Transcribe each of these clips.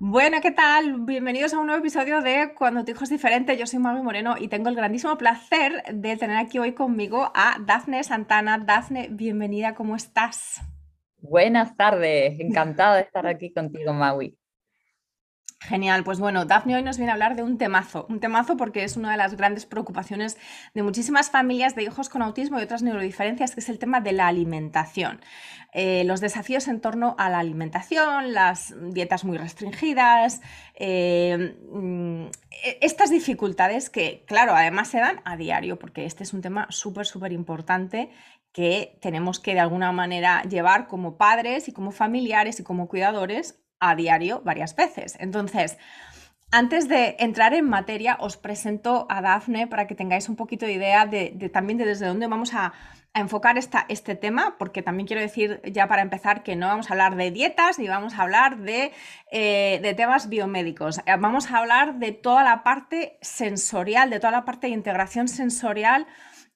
Bueno, ¿qué tal? Bienvenidos a un nuevo episodio de Cuando tu hijo es diferente. Yo soy Magui Moreno y tengo el grandísimo placer de tener aquí hoy conmigo a Dafne Santana. Dafne, bienvenida, ¿cómo estás? Buenas tardes, encantada de estar aquí contigo, Maui. Genial, pues bueno, Daphne hoy nos viene a hablar de un temazo, un temazo porque es una de las grandes preocupaciones de muchísimas familias de hijos con autismo y otras neurodiferencias, que es el tema de la alimentación. Eh, los desafíos en torno a la alimentación, las dietas muy restringidas, eh, mm, estas dificultades que, claro, además se dan a diario, porque este es un tema súper, súper importante que tenemos que de alguna manera llevar como padres y como familiares y como cuidadores a diario varias veces. Entonces, antes de entrar en materia, os presento a Dafne para que tengáis un poquito de idea de, también de desde dónde vamos a, enfocar esta, este tema, porque también quiero decir ya para empezar que no vamos a hablar de dietas ni vamos a hablar de, eh, de temas biomédicos. Eh, vamos a hablar de toda la parte sensorial, de toda la parte de integración sensorial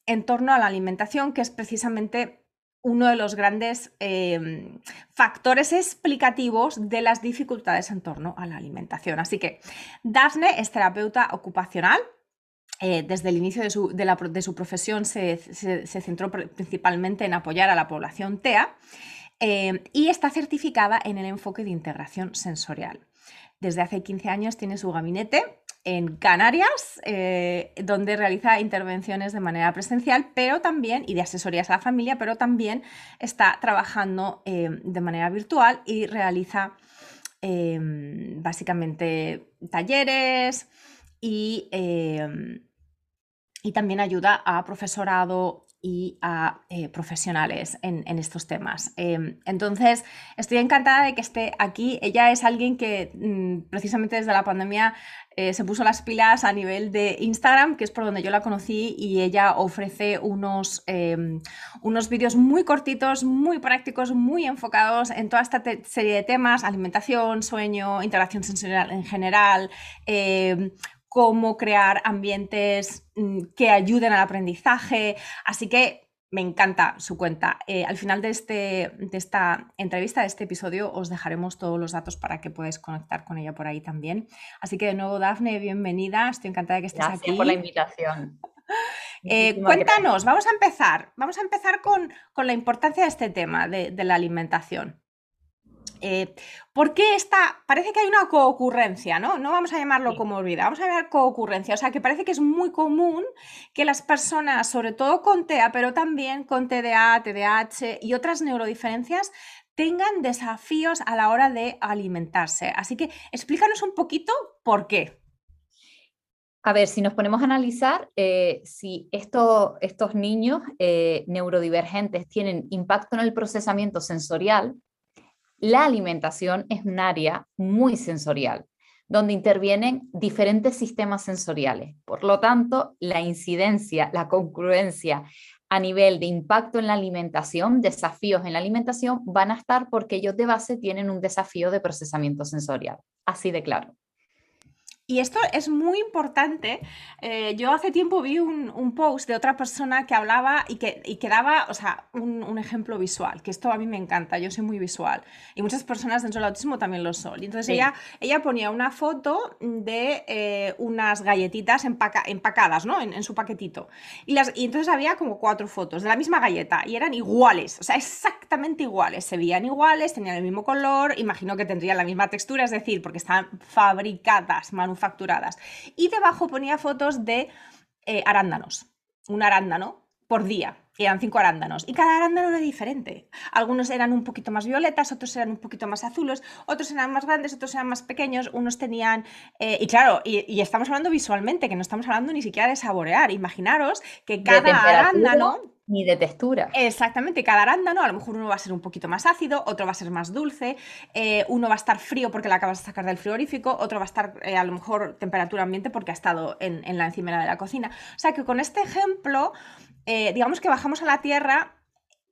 en torno a la alimentación, que es precisamente uno de los grandes em, factores explicativos de las dificultades en torno a la alimentación. Así que Daphne es terapeuta ocupacional. Eh, desde el inicio de su, profesión se, centró principalmente en apoyar a la población TEA em, y está certificada en el enfoque de integración sensorial. Desde hace 15 años tiene su gabinete en Canarias, eh, donde realiza intervenciones de manera presencial, pero también, y de asesorías a la familia, pero también está trabajando eh, de manera virtual y realiza em, básicamente talleres y, em, y también ayuda a profesorado y a eh, profesionales en, estos temas. Em, entonces, estoy encantada de que esté aquí. Ella es alguien que mm, precisamente desde la pandemia eh, se puso las pilas a nivel de Instagram, que es por donde yo la conocí, y ella ofrece unos, em, unos vídeos muy cortitos, muy prácticos, muy enfocados en toda esta serie de temas, alimentación, sueño, interacción sensorial en general, em, cómo crear ambientes mm, que ayuden al aprendizaje. Así que me encanta su cuenta. Eh, al final de, este, de esta entrevista, de este episodio, os dejaremos todos los datos para que podáis conectar con ella por ahí también. Así que de nuevo, Dafne, bienvenida. Estoy encantada de que estés Gracias por la invitación. Eh, cuéntanos, vamos a empezar. Vamos a empezar con, la importancia de este tema de la alimentación. Eh, ¿Por qué esta? Parece que hay una coocurrencia, ¿no? No vamos a llamarlo como olvida, vamos a llamar coocurrencia. O sea, que parece que es muy común que las personas, sobre todo con TEA, pero también con TDA, TDAH y otras neurodiferencias, tengan desafíos a la hora de alimentarse. Así que explícanos un poquito por qué. A ver, si nos ponemos a analizar eh, si estos niños eh, neurodivergentes tienen impacto en el procesamiento sensorial, la alimentación es un área muy sensorial, donde intervienen diferentes sistemas sensoriales. Por lo tanto, la incidencia, la concurrencia a nivel de impacto en la alimentación, desafíos en la alimentación, van a estar porque ellos de base tienen un desafío de procesamiento sensorial. Así de claro. Y esto es muy importante. Eh, yo hace tiempo vi un, post de otra persona que hablaba y que, y daba, o sea, un, ejemplo visual, que esto a mí me encanta, yo soy muy visual. Y muchas personas dentro del autismo también lo son. Y entonces ella, ella ponía una foto de eh, unas galletitas empacadas, ¿no? En, su paquetito. Y, las, y entonces había como cuatro fotos de la misma galleta y eran iguales, o sea, exactamente iguales. Se veían iguales, tenían el mismo color, imagino que tendrían la misma textura, es decir, porque están fabricadas, manufacturadas facturadas. Y debajo ponía fotos de eh, arándanos, un arándano por día. eran cinco arándanos. Y cada arándano era diferente. Algunos eran un poquito más violetas, otros eran un poquito más azules, otros eran más grandes, otros eran más pequeños, unos tenían... Eh, y claro, y, estamos hablando visualmente, que no estamos hablando ni siquiera de saborear. Imaginaros que cada arándano Ni de textura. Exactamente, cada arándano, a lo mejor uno va a ser un poquito más ácido, otro va a ser más dulce, eh, uno va a estar frío porque lo acabas de sacar del frigorífico, otro va a estar eh, a lo mejor temperatura ambiente porque ha estado en, la encimera de la cocina. O sea que con este ejemplo, eh, digamos que bajamos a la tierra,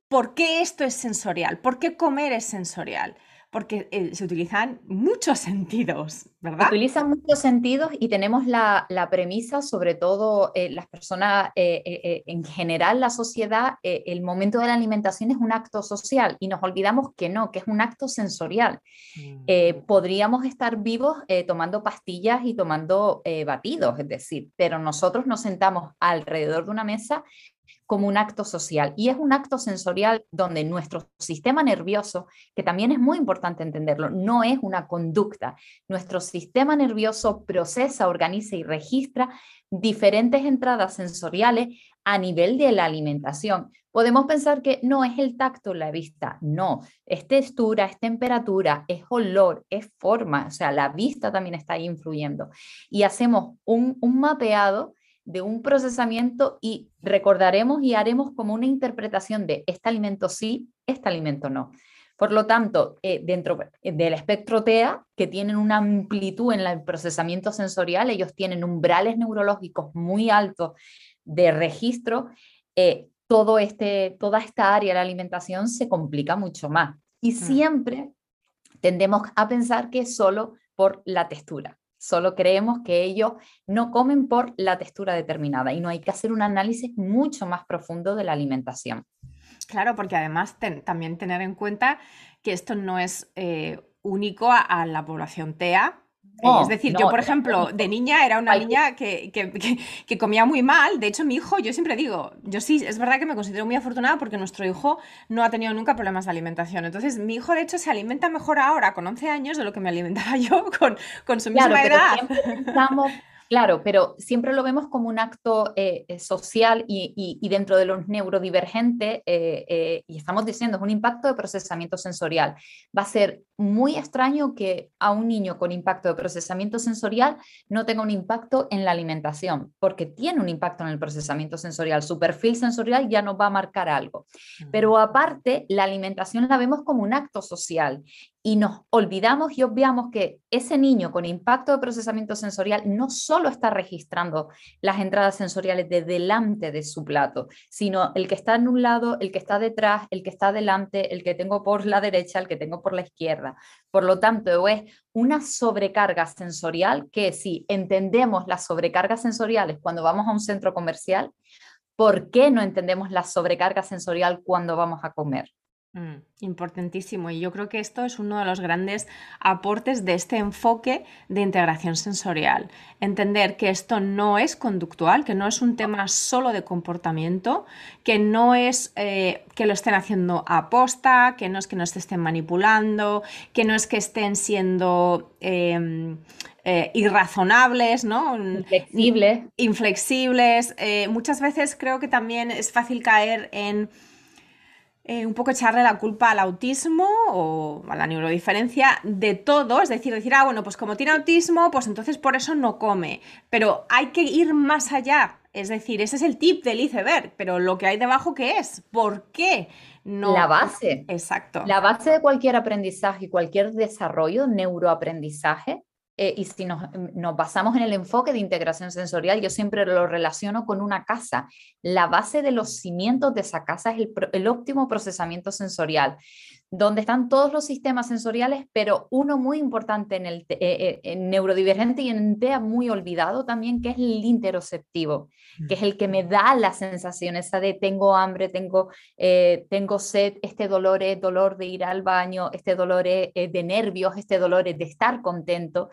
¿por qué esto es sensorial? ¿Por qué comer es sensorial? Porque eh, se utilizan muchos sentidos, ¿verdad? Se utilizan muchos sentidos y tenemos la, premisa, sobre todo eh, las personas, eh, en general la sociedad, el momento de la alimentación es un acto social y nos olvidamos que no, que es un acto sensorial. Mm. podríamos estar vivos tomando pastillas y tomando batidos, es decir, pero nosotros nos sentamos alrededor de una mesa como un acto social. Y es un acto sensorial donde nuestro sistema nervioso, que también es muy importante entenderlo, no es una conducta. Nuestro sistema nervioso procesa, organiza y registra diferentes entradas sensoriales a nivel de la alimentación. Podemos pensar que no es el tacto, la vista, no, es textura, es temperatura, es olor, es forma, o sea, la vista también está influyendo. Y hacemos un, un mapeado de un procesamiento y recordaremos y haremos como una interpretación de este alimento sí, este alimento no. Por lo tanto, eh, dentro del espectro TEA, que tienen una amplitud en el procesamiento sensorial, ellos tienen umbrales neurológicos muy altos de registro, eh, todo este, toda esta área de la alimentación se complica mucho más. Y mm. siempre tendemos a pensar que es solo por la textura. Solo creemos que ellos no comen por la textura determinada y no hay que hacer un análisis mucho más profundo de la alimentación. Claro, porque además también tener en cuenta que esto no es eh, único a, la población TEA, es decir, yo, por ejemplo, de niña era una niña que, que, comía muy mal. De hecho, mi hijo, yo siempre digo, yo sí, es verdad que me considero muy afortunada porque nuestro hijo no ha tenido nunca problemas de alimentación. Entonces, mi hijo, de hecho, se alimenta mejor ahora con 11 años de lo que me alimentaba yo con, con su misma edad. Claro, pero siempre lo vemos como un acto eh, eh, social y, dentro de los neurodivergentes, eh, y estamos diciendo, es un impacto de procesamiento sensorial. Va a ser muy extraño que a un niño con impacto de procesamiento sensorial no tenga un impacto en la alimentación, porque tiene un impacto en el procesamiento sensorial. Su perfil sensorial ya nos va a marcar algo. Pero aparte, la alimentación la vemos como un acto social y nos olvidamos y obviamos que ese niño con impacto de procesamiento sensorial no solo está registrando las entradas sensoriales de delante de su plato, sino el que está en un lado, el que está detrás, el que está delante, el que tengo por la derecha, el que tengo por la izquierda. Por lo tanto, es una sobrecarga sensorial que si entendemos las sobrecargas sensoriales cuando vamos a un centro comercial, ¿por qué no entendemos la sobrecarga sensorial cuando vamos a comer? Mm, importantísimo. Y yo creo que esto es uno de los grandes aportes de este enfoque de integración sensorial. Entender que esto no es conductual, que no es un tema solo de comportamiento, que no es eh, que lo estén haciendo a posta, que no es que nos estén manipulando, que no es que estén siendo... Em, eh, irrazonables, ¿no? Inflexibles. Inflexibles. Eh, muchas veces creo que también es fácil caer en eh, un poco echarle la culpa al autismo o a la neurodiferencia de todo, es decir, decir, ah, bueno, pues como tiene autismo, pues entonces por eso no come. Pero hay que ir más allá. Es decir, ese es el tip del iceberg, pero lo que hay debajo, ¿qué es? ¿Por qué? No. La base. Exacto. La base de cualquier aprendizaje y cualquier desarrollo, neuroaprendizaje, eh, y si nos, nos, basamos en el enfoque de integración sensorial, yo siempre lo relaciono con una casa. La base de los cimientos de esa casa es el, el óptimo procesamiento sensorial donde están todos los sistemas sensoriales, pero uno muy importante en el eh, eh, neurodivergente y en TEA muy olvidado también, que es el interoceptivo, que es el que me da la sensación esa de tengo hambre, tengo, eh, tengo sed, este dolor es dolor de ir al baño, este dolor es de nervios, este dolor es de estar contento.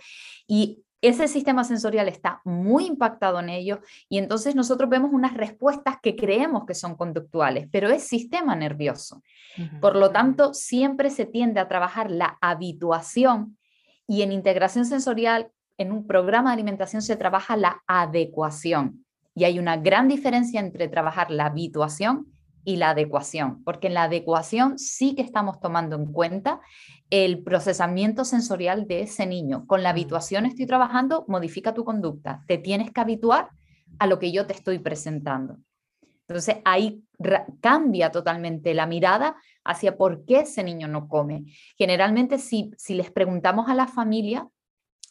Y ese sistema sensorial está muy impactado en ello y entonces nosotros vemos unas respuestas que creemos que son conductuales, pero es sistema nervioso. Por lo tanto, siempre se tiende a trabajar la habituación y en integración sensorial, en un programa de alimentación se trabaja la adecuación. Y hay una gran diferencia entre trabajar la habituación y la adecuación, porque en la adecuación sí que estamos tomando en cuenta el procesamiento sensorial de ese niño. Con la habituación estoy trabajando, modifica tu conducta, te tienes que habituar a lo que yo te estoy presentando. Entonces ahí cambia totalmente la mirada hacia por qué ese niño no come. Generalmente, si, si les preguntamos a la familia,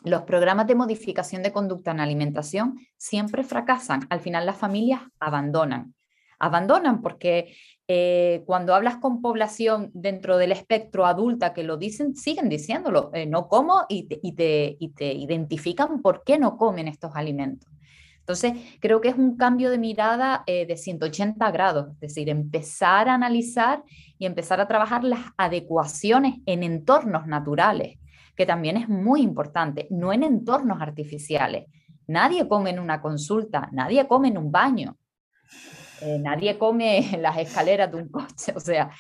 los programas de modificación de conducta en alimentación siempre fracasan. Al final las familias abandonan. Abandonan porque eh, cuando hablas con población dentro del espectro adulta que lo dicen, siguen diciéndolo, eh, no como y te, identifican por qué no comen estos alimentos. Entonces, creo que es un cambio de mirada eh, de 180 grados, es decir, empezar a analizar y empezar a trabajar las adecuaciones en entornos naturales, que también es muy importante, no en entornos artificiales. Nadie come en una consulta, nadie come en un baño, eh, nadie come en las escaleras de un coche, o sea,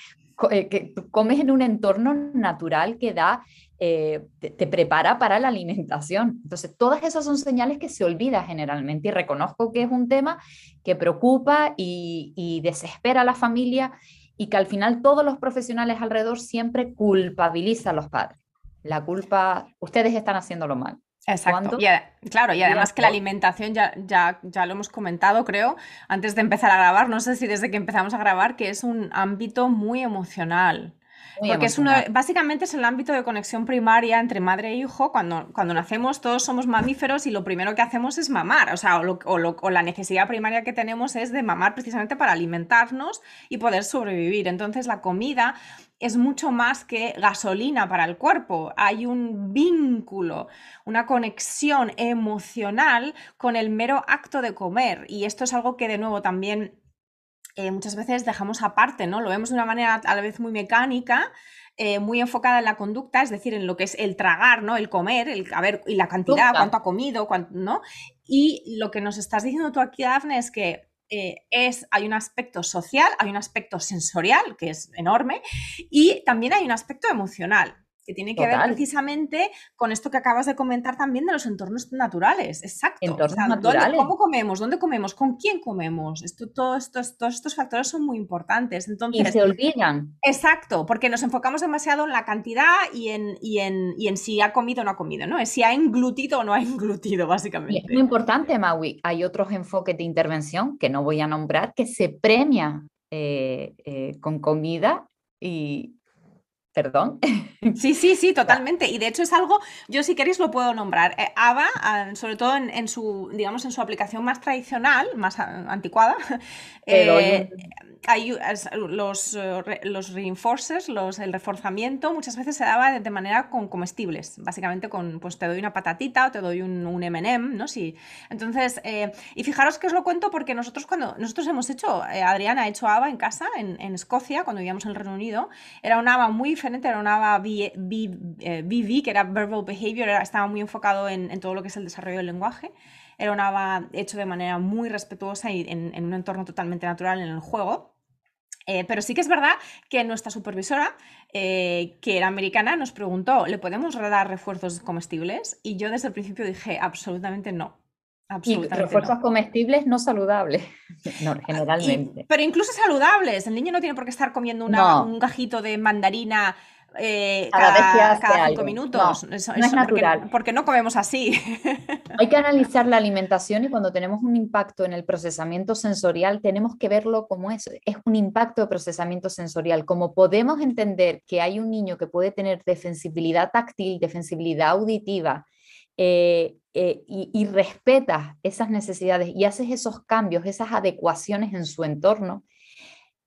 eh, que comes en un entorno natural que da, eh, te, prepara para la alimentación. Entonces, todas esas son señales que se olvida generalmente y reconozco que es un tema que preocupa y, y desespera a la familia y que al final todos los profesionales alrededor siempre culpabilizan a los padres. La culpa, ustedes están haciéndolo mal. Exacto. Y, claro, y además que la alimentación ya, ya, ya lo hemos comentado, creo, antes de empezar a grabar, no sé si desde que empezamos a grabar, que es un ámbito muy emocional. Porque es uno, básicamente es el ámbito de conexión primaria entre madre e hijo. Cuando, cuando nacemos todos somos mamíferos y lo primero que hacemos es mamar. O sea, o, o, la necesidad primaria que tenemos es de mamar precisamente para alimentarnos y poder sobrevivir. Entonces la comida es mucho más que gasolina para el cuerpo. Hay un vínculo, una conexión emocional con el mero acto de comer. Y esto es algo que de nuevo también eh, muchas veces dejamos aparte, ¿no? Lo vemos de una manera a la vez muy mecánica. Eh, muy enfocada en la conducta, es decir, en lo que es el tragar, ¿no? El comer, el a ver, y la cantidad, cuánto ha comido, ¿no? Y lo que nos estás diciendo tú aquí, Dafne, es que eh, es, hay un aspecto social, hay un aspecto sensorial, que es enorme, y también hay un aspecto emocional que tiene que ver precisamente con esto que acabas de comentar también de los entornos naturales. Exacto. Entornos naturales. ¿Cómo comemos? ¿Dónde comemos? ¿Con quién comemos? Esto, todo estos, todos estos factores son muy importantes. Entonces, y se olvidan. Exacto, porque nos enfocamos demasiado en la cantidad y en, y en, y en si ha comido o no ha comido, ¿no? Es si ha englutido o no ha englutido, básicamente. es muy importante, Maui. Hay otros enfoques de intervención que no voy a nombrar que se premia eh, eh, con comida y, Perdón. Sí, sí, sí, totalmente. Y de hecho es algo, yo si queréis lo puedo nombrar. Eh, ABA, ah, sobre todo en, su, digamos, en su aplicación más tradicional, más anticuada, eh, hay los, eh, los reinforcers, los, el reforzamiento, muchas veces se daba de, manera con comestibles, básicamente con, pues te doy una patatita o te doy un, un M&M, ¿no? Sí. Entonces, y fijaros que os lo cuento porque nosotros cuando, nosotros hemos hecho, Adriana ha hecho ABA en casa, en, en Escocia, cuando vivíamos en el Reino Unido, era un ABA muy era una BV, que era Verbal Behavior, estaba muy enfocado en, todo lo que es el desarrollo del lenguaje. Era un ABA hecho de manera muy respetuosa y en, un entorno totalmente natural en el juego. Eh, pero sí que es verdad que nuestra supervisora, eh, que era americana, nos preguntó, ¿le podemos dar refuerzos comestibles? Y yo desde el principio dije, absolutamente no. Y refuerzos comestibles no saludables, generalmente. pero incluso saludables. El niño no tiene por qué estar comiendo un gajito de mandarina eh, cada, cada, cinco minutos. No, es natural. Porque, no comemos así. Hay que analizar la alimentación y cuando tenemos un impacto en el procesamiento sensorial, tenemos que verlo como es. Es un impacto de procesamiento sensorial. Como podemos entender que hay un niño que puede tener defensibilidad táctil, defensibilidad auditiva, eh, eh, y, respetas esas necesidades y haces esos cambios, esas adecuaciones en su entorno,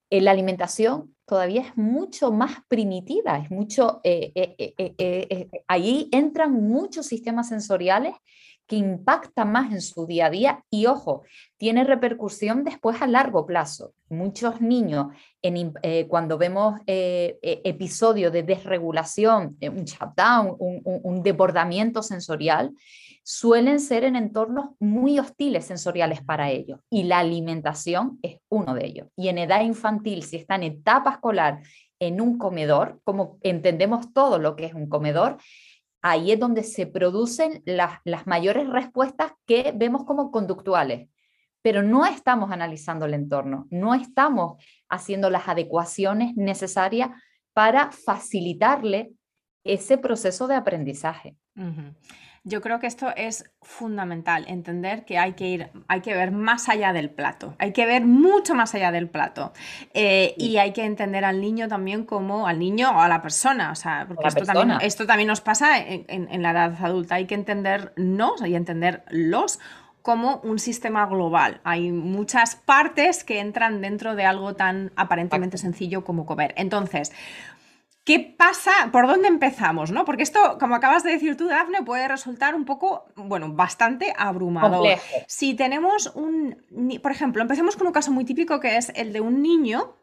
eh, la alimentación todavía es mucho más primitiva, es mucho, ahí entran muchos sistemas sensoriales que impactan más en su día a día y ojo, tiene repercusión después a largo plazo. Muchos niños, cuando vemos episodios de desregulación, un shutdown, un desbordamiento sensorial, suelen ser en entornos muy hostiles sensoriales para ellos y la alimentación es uno de ellos. Y en edad infantil, si está en etapa escolar en un comedor, como entendemos todo lo que es un comedor, ahí es donde se producen las, las mayores respuestas que vemos como conductuales. Pero no estamos analizando el entorno, no estamos haciendo las adecuaciones necesarias para facilitarle ese proceso de aprendizaje. Yo creo que esto es fundamental, entender que hay que ir, hay que ver más allá del plato, hay que ver mucho más allá del plato. Eh, y hay que entender al niño también como al niño o a la persona, o sea, porque esto, También, esto también nos pasa en, la edad adulta, hay que entendernos y entenderlos como un sistema global. Hay muchas partes que entran dentro de algo tan aparentemente sencillo como comer. Entonces, ¿Qué pasa? ¿Por dónde empezamos? ¿no? Porque esto, como acabas de decir tú, Dafne, puede resultar un poco, bueno, bastante abrumador. Si tenemos un, por ejemplo, empecemos con un caso muy típico que es el de un niño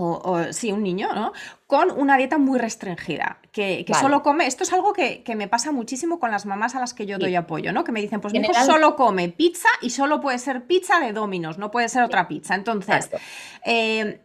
o, sí, un niño, ¿no? Con una dieta muy restringida, que, solo come, esto es algo que, me pasa muchísimo con las mamás a las que yo doy apoyo, ¿no? Que me dicen, pues mi hijo solo come pizza y solo puede ser pizza de Dominos, no puede ser otra pizza. Entonces, eh,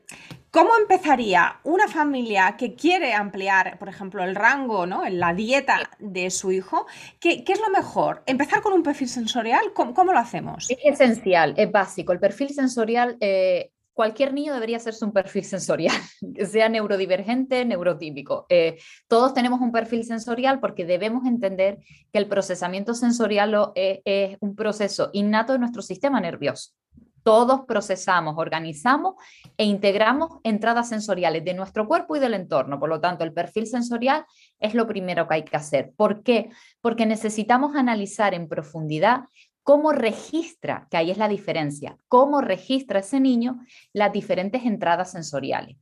¿Cómo empezaría una familia que quiere ampliar, por ejemplo, el rango, ¿no? la dieta de su hijo? ¿Qué, es lo mejor? ¿Empezar con un perfil sensorial? ¿Cómo, lo hacemos? Es esencial, es básico. El perfil sensorial eh, cualquier niño debería hacerse un perfil sensorial, sea neurodivergente, neurotípico. Eh, todos tenemos un perfil sensorial porque debemos entender que el procesamiento sensorial es, es un proceso innato de nuestro sistema nervioso. Todos procesamos, organizamos e integramos entradas sensoriales de nuestro cuerpo y del entorno. Por lo tanto, el perfil sensorial es lo primero que hay que hacer. ¿Por qué? Porque necesitamos analizar en profundidad cómo registra, que ahí es la diferencia, cómo registra ese niño las diferentes entradas sensoriales.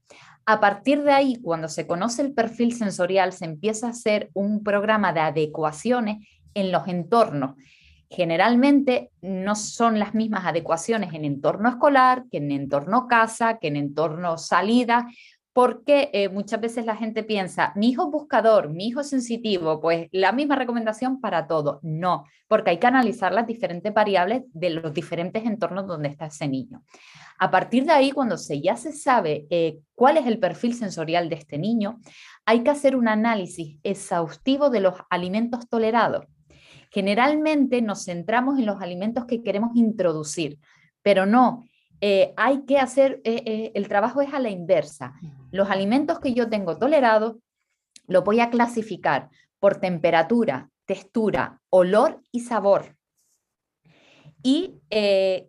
A partir de ahí, cuando se conoce el perfil sensorial, se empieza a hacer un programa de adecuaciones en los entornos. Generalmente no son las mismas adecuaciones en entorno escolar, que en entorno casa, que en entorno salida, porque eh, muchas veces la gente piensa, mi hijo buscador, mi hijo sensitivo, pues la misma recomendación para todo. No, porque hay que analizar las diferentes variables de los diferentes entornos donde está ese niño. A partir de ahí, cuando se, ya se sabe eh, cuál es el perfil sensorial de este niño, hay que hacer un análisis exhaustivo de los alimentos tolerados. Generalmente nos centramos en los alimentos que queremos introducir, pero no eh, hay que hacer, eh, eh, el trabajo es a la inversa. Los alimentos que yo tengo tolerados, los voy a clasificar por temperatura, textura, olor y sabor. Y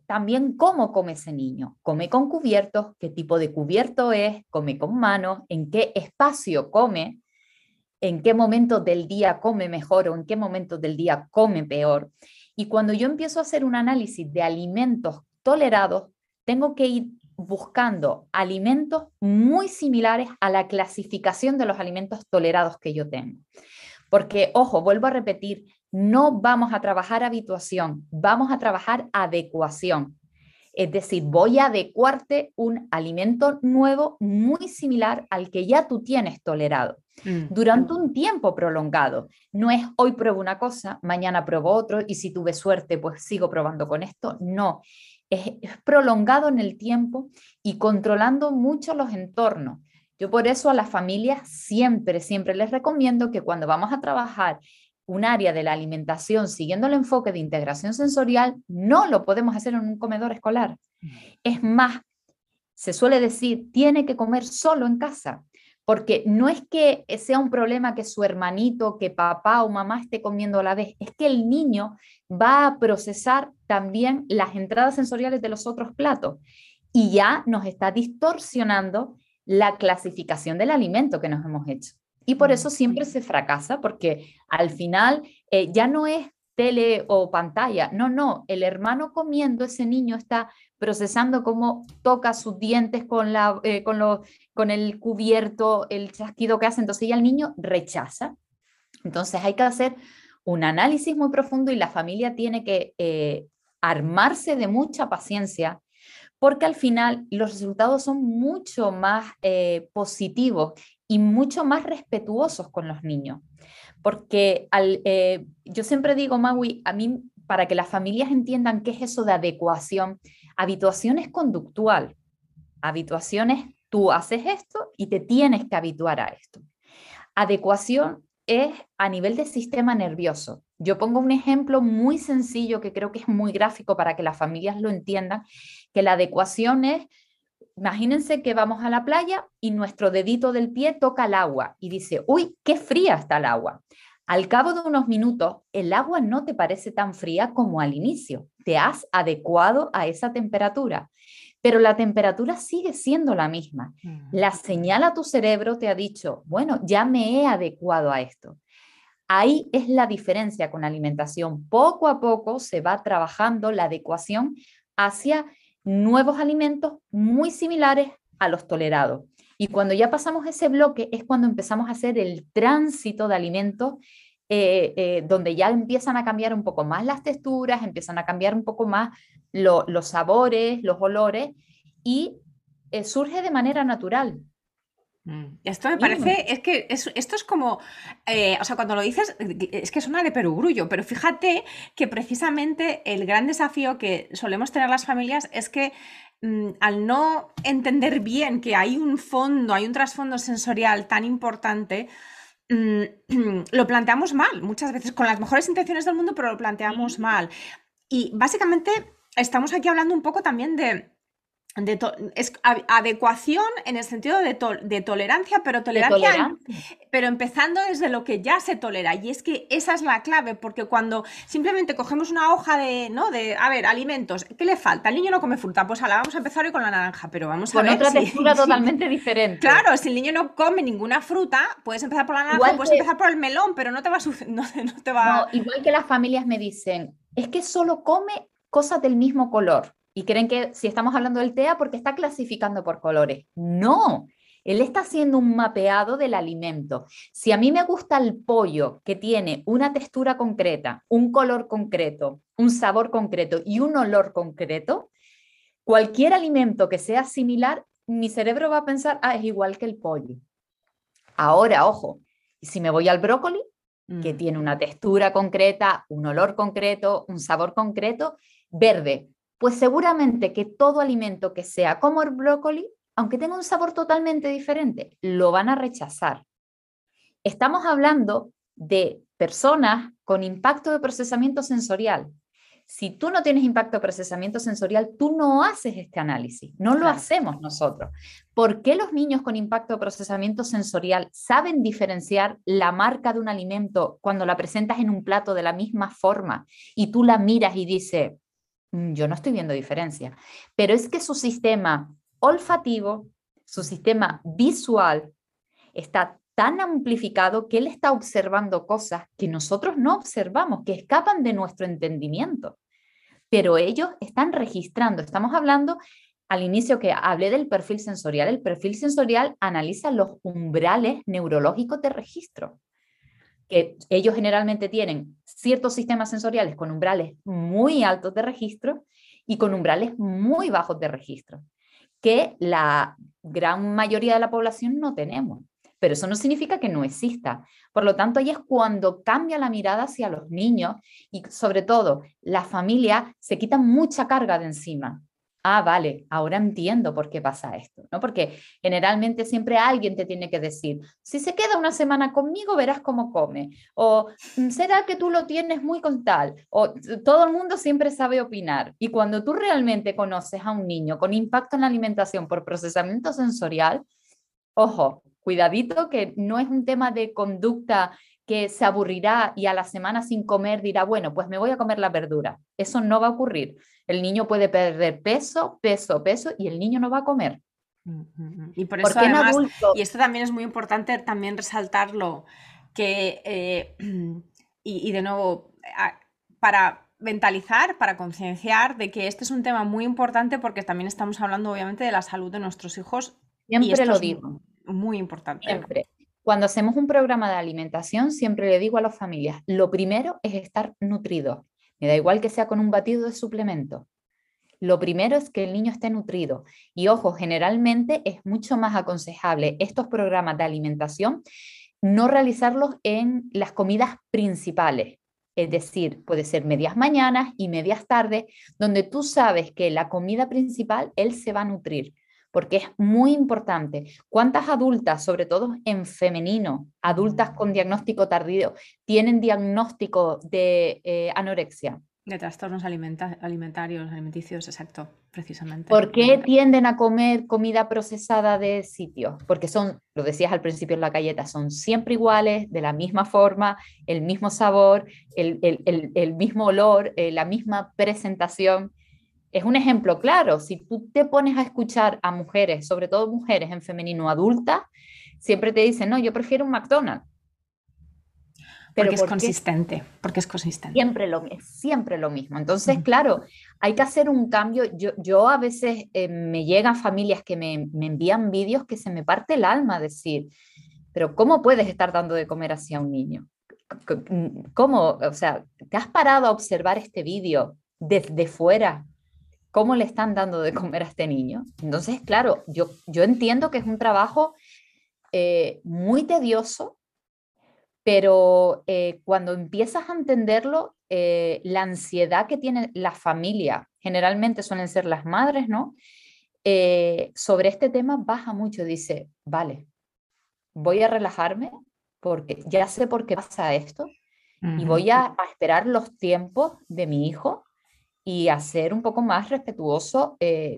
también cómo come ese niño. Come con cubiertos, qué tipo de cubierto es, come con manos, en qué espacio come, en qué momento del día come mejor o en qué momento del día come peor. Y cuando yo empiezo a hacer un análisis de alimentos tolerados, tengo que ir buscando alimentos muy similares a la clasificación de los alimentos tolerados que yo tengo. Porque, ojo, vuelvo a repetir, no vamos a trabajar habituación, vamos a trabajar adecuación. Es decir, voy a adecuarte un alimento nuevo muy similar al que ya tú tienes tolerado mm. durante un tiempo prolongado. No es hoy pruebo una cosa, mañana pruebo otro y si tuve suerte, pues sigo probando con esto. No, es, prolongado en el tiempo y controlando mucho los entornos. Yo por eso a las familias siempre, siempre les recomiendo que cuando vamos a trabajar un área de la alimentación siguiendo el enfoque de integración sensorial, no lo podemos hacer en un comedor escolar. Mm. Es más, se suele decir, tiene que comer solo en casa porque no es que sea un problema que su hermanito, que papá o mamá esté comiendo a la vez, es que el niño va a procesar también las entradas sensoriales de los otros platos y ya nos está distorsionando la clasificación del alimento que nos hemos hecho. Y por eso siempre se fracasa, porque al final eh, ya no es tele o pantalla. No, no, el hermano comiendo, ese niño está procesando cómo toca sus dientes con, la, eh, con, con el cubierto, el chasquido que hace, entonces ya el niño rechaza. Entonces hay que hacer un análisis muy profundo y la familia tiene que eh, armarse de mucha paciencia porque al final los resultados son mucho más eh, positivos y mucho más respetuosos con los niños. Porque eh, yo siempre digo, Maui, a mí, para que las familias entiendan qué es eso de adecuación, habituación es conductual. Habituación es tú haces esto y te tienes que habituar a esto. Adecuación es a nivel del sistema nervioso. Yo pongo un ejemplo muy sencillo que creo que es muy gráfico para que las familias lo entiendan, que la adecuación es Imagínense que vamos a la playa y nuestro dedito del pie toca el agua y dice, uy, qué fría está el agua. Al cabo de unos minutos, el agua no te parece tan fría como al inicio. Te has adecuado a esa temperatura, pero la temperatura sigue siendo la misma. La señal a tu cerebro te ha dicho, bueno, ya me he adecuado a esto. Ahí es la diferencia con la alimentación. Poco a poco se va trabajando la adecuación hacia nuevos alimentos muy similares a los tolerados. Y cuando ya pasamos ese bloque es cuando empezamos a hacer el tránsito de alimentos eh, eh, donde ya empiezan a cambiar un poco más las texturas, empiezan a cambiar un poco más los sabores, los olores y eh, surge de manera natural. Mm. Esto me parece, es que esto es como, o sea, cuando lo dices, es que suena de perogrullo, pero fíjate que precisamente el gran desafío que solemos tener las familias es que Mm, al no entender bien que hay un fondo, hay un trasfondo sensorial tan importante, mm, lo planteamos mal, muchas veces con las mejores intenciones del mundo, pero lo planteamos mal. Y básicamente estamos aquí hablando un poco también de es adecuación en el sentido de, tolerancia, pero tolerancia, pero empezando desde lo que ya se tolera. Y es que esa es la clave, porque cuando simplemente cogemos una hoja de, ¿no? De, a ver, alimentos, ¿qué le falta? El niño no come fruta, pues ahora vamos a empezar hoy con la naranja, pero vamos a ver. otra textura totalmente diferente. Claro, si el niño no come ninguna fruta, puedes empezar por la naranja, puedes empezar por el melón, pero no te va a no, no te va... igual que las familias me dicen, es que solo come cosas del mismo color y creen que si estamos hablando del TEA porque está clasificando por colores. No, él está haciendo un mapeado del alimento. Si a mí me gusta el pollo que tiene una textura concreta, un color concreto, un sabor concreto y un olor concreto, cualquier alimento que sea similar, mi cerebro va a pensar, ah, es igual que el pollo. Ahora, ojo, si me voy al brócoli, que mm. tiene una textura concreta, un olor concreto, un sabor concreto, verde, pues seguramente que todo alimento que sea como el brócoli, aunque tenga un sabor totalmente diferente, lo van a rechazar. Estamos hablando de personas con impacto de procesamiento sensorial. Si tú no tienes impacto de procesamiento sensorial, tú no haces este análisis, no lo hacemos nosotros. ¿Por qué los niños con impacto de procesamiento sensorial saben diferenciar la marca de un alimento cuando la presentas en un plato de la misma forma y tú la miras y dices, yo no estoy viendo diferencia, pero es que su sistema olfativo, su sistema visual está tan amplificado que él está observando cosas que nosotros no observamos, que escapan de nuestro entendimiento. Pero ellos están registrando, estamos hablando al inicio que hablé del perfil sensorial, el perfil sensorial analiza los umbrales neurológicos de registro que ellos generalmente tienen ciertos sistemas sensoriales con umbrales muy altos de registro y con umbrales muy bajos de registro, que la gran mayoría de la población no tenemos. Pero eso no significa que no exista. Por lo tanto, ahí es cuando cambia la mirada hacia los niños y sobre todo la familia se quita mucha carga de encima ah, vale, ahora entiendo por qué pasa esto, ¿no? Porque generalmente siempre alguien te tiene que decir, si se queda una semana conmigo, verás cómo come, o mm, será que tú lo tienes muy con tal, o todo el mundo siempre sabe opinar. Y cuando tú realmente conoces a un niño con impacto en la alimentación por procesamiento sensorial, ojo, cuidadito que no es un tema de conducta que se aburrirá y a la semana sin comer dirá, bueno, pues me voy a comer la verdura. Eso no va a ocurrir. El niño puede perder peso, peso, peso y el niño no va a comer. Y por eso además, y esto también es muy importante también resaltarlo, que, eh, y, de nuevo, para mentalizar, para concienciar de que este es un tema muy importante porque también estamos hablando obviamente de la salud de nuestros hijos. Siempre lo digo. Muy importante. Siempre. Cuando hacemos un programa de alimentación, siempre le digo a las familias, lo primero es estar nutrido. Me da igual que sea con un batido de suplemento. Lo primero es que el niño esté nutrido. Y ojo, generalmente es mucho más aconsejable estos programas de alimentación no realizarlos en las comidas principales. Es decir, puede ser medias mañanas y medias tardes, donde tú sabes que la comida principal él se va a nutrir porque es muy importante. ¿Cuántas adultas, sobre todo en femenino, adultas con diagnóstico tardío, tienen diagnóstico de eh, anorexia? De trastornos alimentarios, alimenticios, exacto, precisamente. ¿Por qué tienden a comer comida procesada de sitios? Porque son, lo decías al principio en la galleta, son siempre iguales, de la misma forma, el mismo sabor, el, mismo olor, eh, la misma presentación. Es un ejemplo claro, si tú te pones a escuchar a mujeres, sobre todo mujeres en femenino adulta, siempre te dicen, no, yo prefiero un McDonald's porque es consistente, porque es consistente. Siempre lo, siempre lo mismo. Entonces, claro, hay que hacer un cambio. Yo, yo a veces eh, me llegan familias que me, me envían vídeos que se me parte el alma decir, pero ¿cómo puedes estar dando de comer así a un niño? ¿Cómo? O sea, ¿te has parado a observar este vídeo desde fuera? ¿Cómo le están dando de comer a este niño? Entonces, claro, yo, yo entiendo que es un trabajo eh, muy tedioso, pero eh, cuando empiezas a entenderlo, eh, la ansiedad que tiene la familia, generalmente suelen ser las madres, ¿no? Eh, sobre este tema baja mucho, dice, vale, voy a relajarme porque ya sé por qué pasa esto y voy a, esperar los tiempos de mi hijo y a ser un poco más respetuoso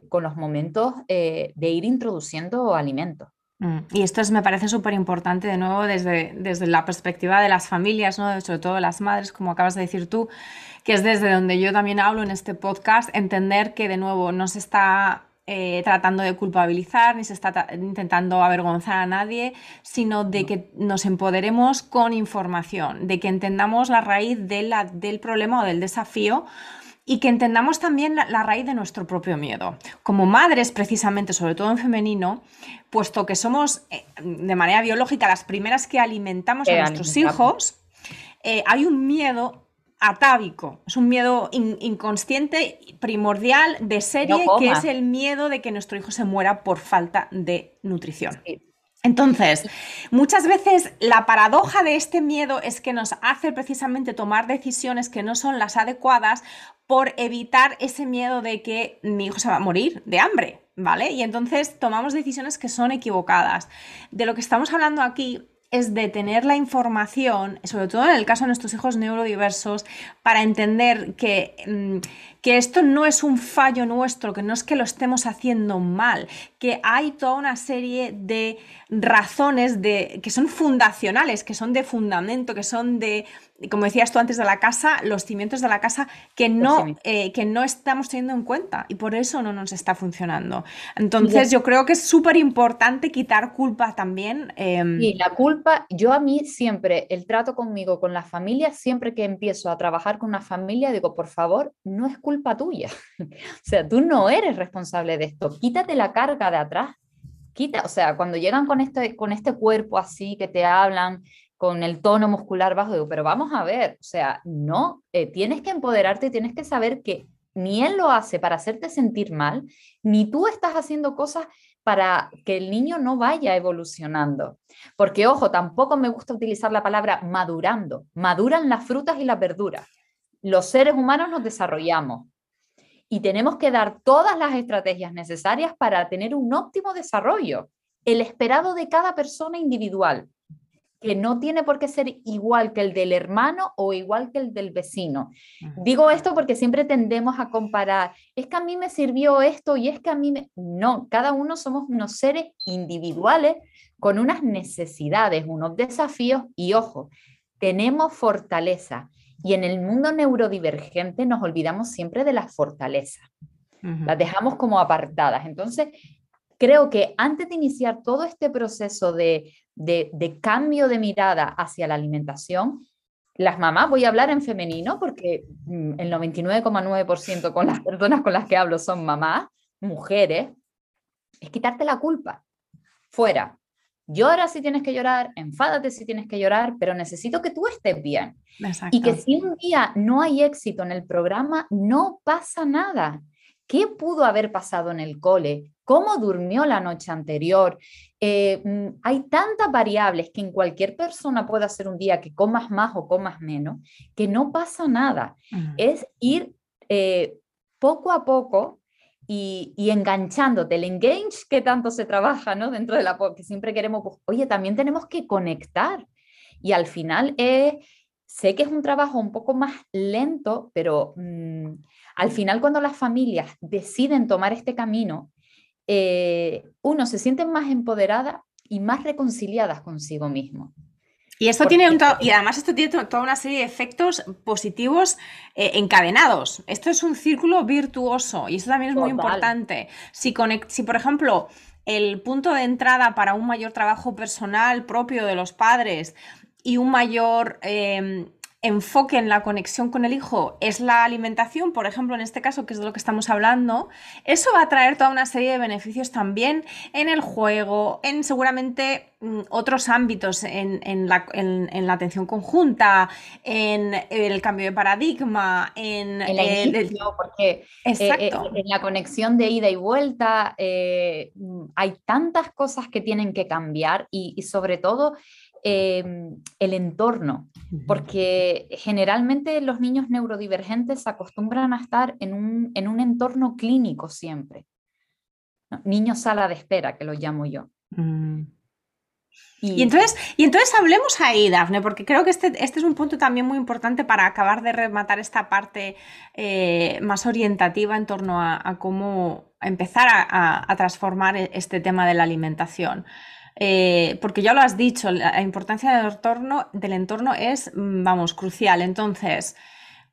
con los momentos de ir introduciendo alimentos. Mm, y esto me parece súper importante, de nuevo, desde, desde la perspectiva de las familias, ¿no? sobre todo las madres, como acabas de decir tú, que es desde donde yo también hablo en este podcast, entender que, de nuevo, no se está eh, tratando de culpabilizar ni se está intentando avergonzar a nadie, sino de que nos empoderemos con información, de que entendamos la raíz de la, del problema o del desafío y que entendamos también la, raíz de nuestro propio miedo. Como madres, precisamente, sobre todo en femenino, puesto que somos eh, de manera biológica las primeras que alimentamos a nuestros hijos, eh, hay un miedo atávico, es un miedo inconsciente, primordial, de serie, que es el miedo de que nuestro hijo se muera por falta de nutrición. Entonces, muchas veces la paradoja de este miedo es que nos hace precisamente tomar decisiones que no son las adecuadas por evitar ese miedo de que mi hijo se va a morir de hambre, ¿vale? Y entonces tomamos decisiones que son equivocadas. De lo que estamos hablando aquí es de tener la información, sobre todo en el caso de nuestros hijos neurodiversos, para entender que, mm, que esto no es un fallo nuestro, que no es que lo estemos haciendo mal, que hay toda una serie de razones de, que son fundacionales, que son de fundamento, que son de, como decías tú antes de la casa, los cimientos de la casa que no, eh, que no estamos teniendo en cuenta y por eso no nos está funcionando. Entonces yo creo que es súper importante quitar culpa también. Eh... Y la culpa, yo a mí siempre, el trato conmigo, con la familia, siempre que empiezo a trabajar con una familia, digo, por favor, no es culpa tuya. o sea, tú no eres responsable de esto. Quítate la carga de atrás. Quita, o sea, cuando llegan con este, con este cuerpo así que te hablan, con el tono muscular bajo, pero vamos a ver, o sea, no, eh, tienes que empoderarte y tienes que saber que ni él lo hace para hacerte sentir mal, ni tú estás haciendo cosas para que el niño no vaya evolucionando. Porque, ojo, tampoco me gusta utilizar la palabra madurando. Maduran las frutas y las verduras. Los seres humanos nos desarrollamos y tenemos que dar todas las estrategias necesarias para tener un óptimo desarrollo, el esperado de cada persona individual que no tiene por qué ser igual que el del hermano o igual que el del vecino. Digo esto porque siempre tendemos a comparar, es que a mí me sirvió esto y es que a mí me... No, cada uno somos unos seres individuales con unas necesidades, unos desafíos y ojo, tenemos fortaleza. Y en el mundo neurodivergente nos olvidamos siempre de las fortalezas. Las dejamos como apartadas. Entonces, creo que antes de iniciar todo este proceso de, cambio de mirada hacia la alimentación, las mamás, voy a hablar en femenino porque mm, el 99,9% con las personas con las que hablo son mamás, mujeres, es quitarte la culpa. Fuera. Llora si tienes que llorar, enfádate si tienes que llorar, pero necesito que tú estés bien. Y que si un día no hay éxito en el programa, no pasa nada. ¿Qué pudo haber pasado en el cole? ¿Cómo durmió la noche anterior? Eh, mm, hay tantas variables que en cualquier persona puede hacer un día que comas más o comas menos, que no pasa nada. Es ir eh, poco a poco y, enganchándote, el engage que tanto se trabaja ¿no? dentro de la que siempre queremos, pues, oye, también tenemos que conectar. Y al final es sé que es un trabajo un poco más lento, pero mm, al final cuando las familias deciden tomar este camino, eh, uno se siente más empoderada y más reconciliadas consigo mismo. Y esto tiene y además esto tiene toda una serie de efectos positivos eh, encadenados. Esto es un círculo virtuoso y eso también es muy importante. Si, si, por ejemplo, el punto de entrada para un mayor trabajo personal propio de los padres y un mayor em, enfoque en la conexión con el hijo es la alimentación, por ejemplo, en este caso, que es de lo que estamos hablando, eso va a traer toda una serie de beneficios también en el juego, en seguramente mm, otros ámbitos, en, la, atención conjunta, en el cambio de paradigma, en, el, porque eh, eh, en la conexión de ida y vuelta eh, hay tantas cosas que tienen que cambiar y sobre todo Em, el entorno, porque generalmente los niños neurodivergentes acostumbran a estar en un, en un entorno clínico siempre. Niños sala de espera, que lo llamo yo. Mm. Y, entonces, y entonces hablemos ahí, Dafne, porque creo que este, este, es un punto también muy importante para acabar de rematar esta parte eh, más orientativa en torno a, cómo empezar a, transformar e, este tema de la alimentación. Eh, porque ya lo has dicho, la importancia del entorno, es, mm, vamos, crucial. Entonces,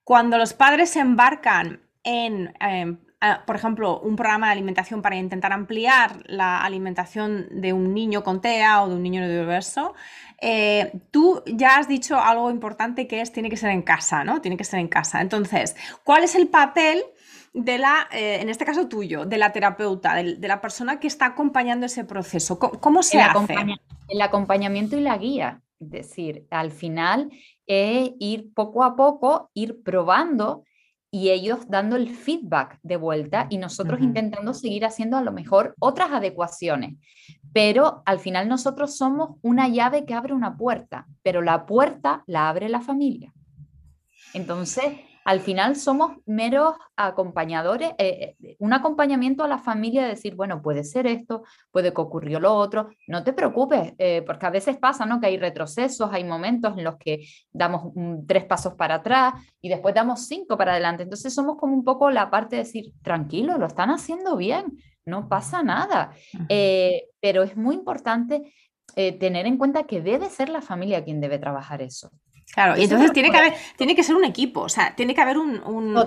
cuando los padres se embarcan en, em, por ejemplo, un programa de alimentación para intentar ampliar la alimentación de un niño con TEA o de un niño neurodiverso, eh, tú ya has dicho algo importante que es tiene que ser en casa, ¿no? Tiene que ser en casa. Entonces, ¿cuál es el papel de la, eh, en este caso tuyo, de la terapeuta, de, la persona que está acompañando ese proceso? ¿Cómo, se hace? el acompañamiento y la guía. Es decir, al final es ir poco a poco, ir probando y ellos dando el feedback de vuelta y nosotros intentando seguir haciendo a lo mejor otras adecuaciones. Pero al final nosotros somos una llave que abre una puerta, pero la puerta la abre la familia. Entonces, al final somos meros acompañadores, eh, eh, un acompañamiento a la familia de decir, bueno, puede ser esto, puede que ocurrió lo otro, no te preocupes, eh, porque a veces pasa, ¿no? Que hay retrocesos, hay momentos en los que damos tres pasos para atrás y después damos cinco para adelante. Entonces somos como un poco la parte de decir, tranquilo, lo están haciendo bien, no pasa nada. pero es muy importante tener en cuenta que debe ser la familia quien debe trabajar eso. Claro, y entonces tiene que, haber, tiene que ser un equipo, o sea, tiene que haber un,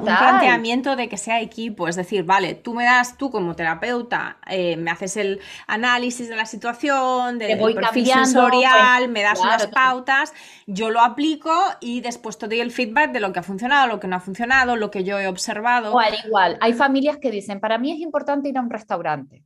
planteamiento de que sea equipo, es decir, vale, tú me das, tú como terapeuta, eh, me haces el análisis de la situación, del perfil sensorial, me das unas pautas, yo lo aplico y después te doy el feedback de lo que ha funcionado, lo que no ha funcionado, lo que yo he observado. Igual, igual, hay familias que dicen, para mí es importante ir a un restaurante.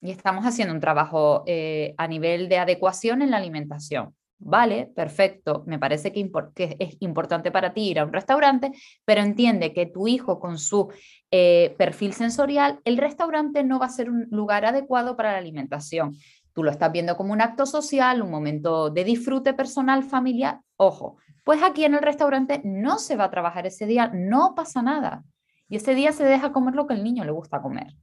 Y estamos haciendo un trabajo eh, a nivel de adecuación en la alimentación Vale, perfecto, me parece que, es importante para ti ir a un restaurante, pero entiende que tu hijo con su eh, perfil sensorial, el restaurante no va a ser un lugar adecuado para la alimentación. Tú lo estás viendo como un acto social, un momento de disfrute personal, familiar. Ojo, pues aquí en el restaurante no se va a trabajar ese día, no pasa nada. Y ese día se deja comer lo que el niño le gusta comer.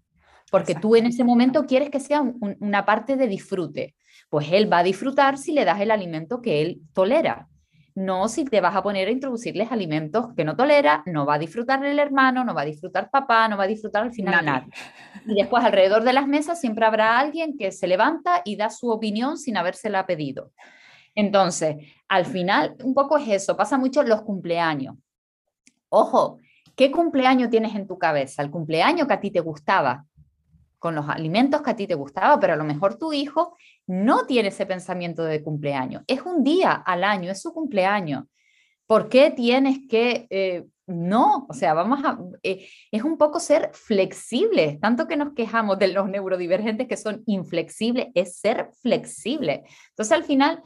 Porque tú en ese momento quieres que sea una parte de disfrute pues él va a disfrutar si le das el alimento que él tolera. No si te vas a poner a introducirles alimentos que no tolera, no va a disfrutar el hermano, no va a disfrutar papá, no va a disfrutar al final nadie. Y después alrededor de las mesas siempre habrá alguien que se levanta y da su opinión sin habérsela pedido. Entonces, al final, un poco es eso, pasa mucho en los cumpleaños. Ojo, ¿qué cumpleaños tienes en tu cabeza? El cumpleaños que a ti te gustaba, con los alimentos que a ti te gustaba, pero a lo mejor tu hijo no tiene ese pensamiento de cumpleaños. Es un día al año, es su cumpleaños. ¿Por qué tienes que... Eh, no, o sea, vamos a... Eh, es un poco ser flexibles, tanto que nos quejamos de los neurodivergentes que son inflexibles, es ser flexible. Entonces, al final,